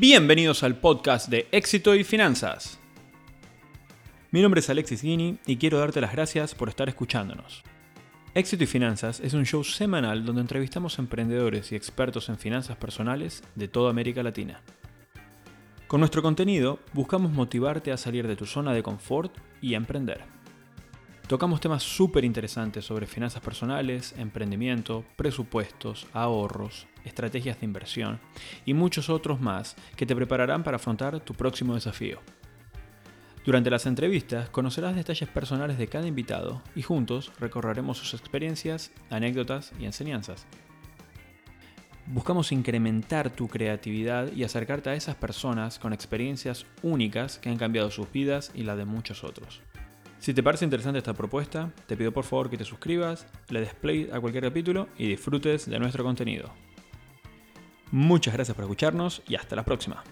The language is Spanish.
Bienvenidos al podcast de Éxito y Finanzas. Mi nombre es Alexis Guini y quiero darte las gracias por estar escuchándonos. Éxito y Finanzas es un show semanal donde entrevistamos emprendedores y expertos en finanzas personales de toda América Latina. Con nuestro contenido buscamos motivarte a salir de tu zona de confort y a emprender. Tocamos temas súper interesantes sobre finanzas personales, emprendimiento, presupuestos, ahorros, estrategias de inversión y muchos otros más que te prepararán para afrontar tu próximo desafío. Durante las entrevistas conocerás detalles personales de cada invitado y juntos recorreremos sus experiencias, anécdotas y enseñanzas. Buscamos incrementar tu creatividad y acercarte a esas personas con experiencias únicas que han cambiado sus vidas y la de muchos otros. Si te parece interesante esta propuesta, te pido por favor que te suscribas, le des play a cualquier capítulo y disfrutes de nuestro contenido. Muchas gracias por escucharnos y hasta la próxima.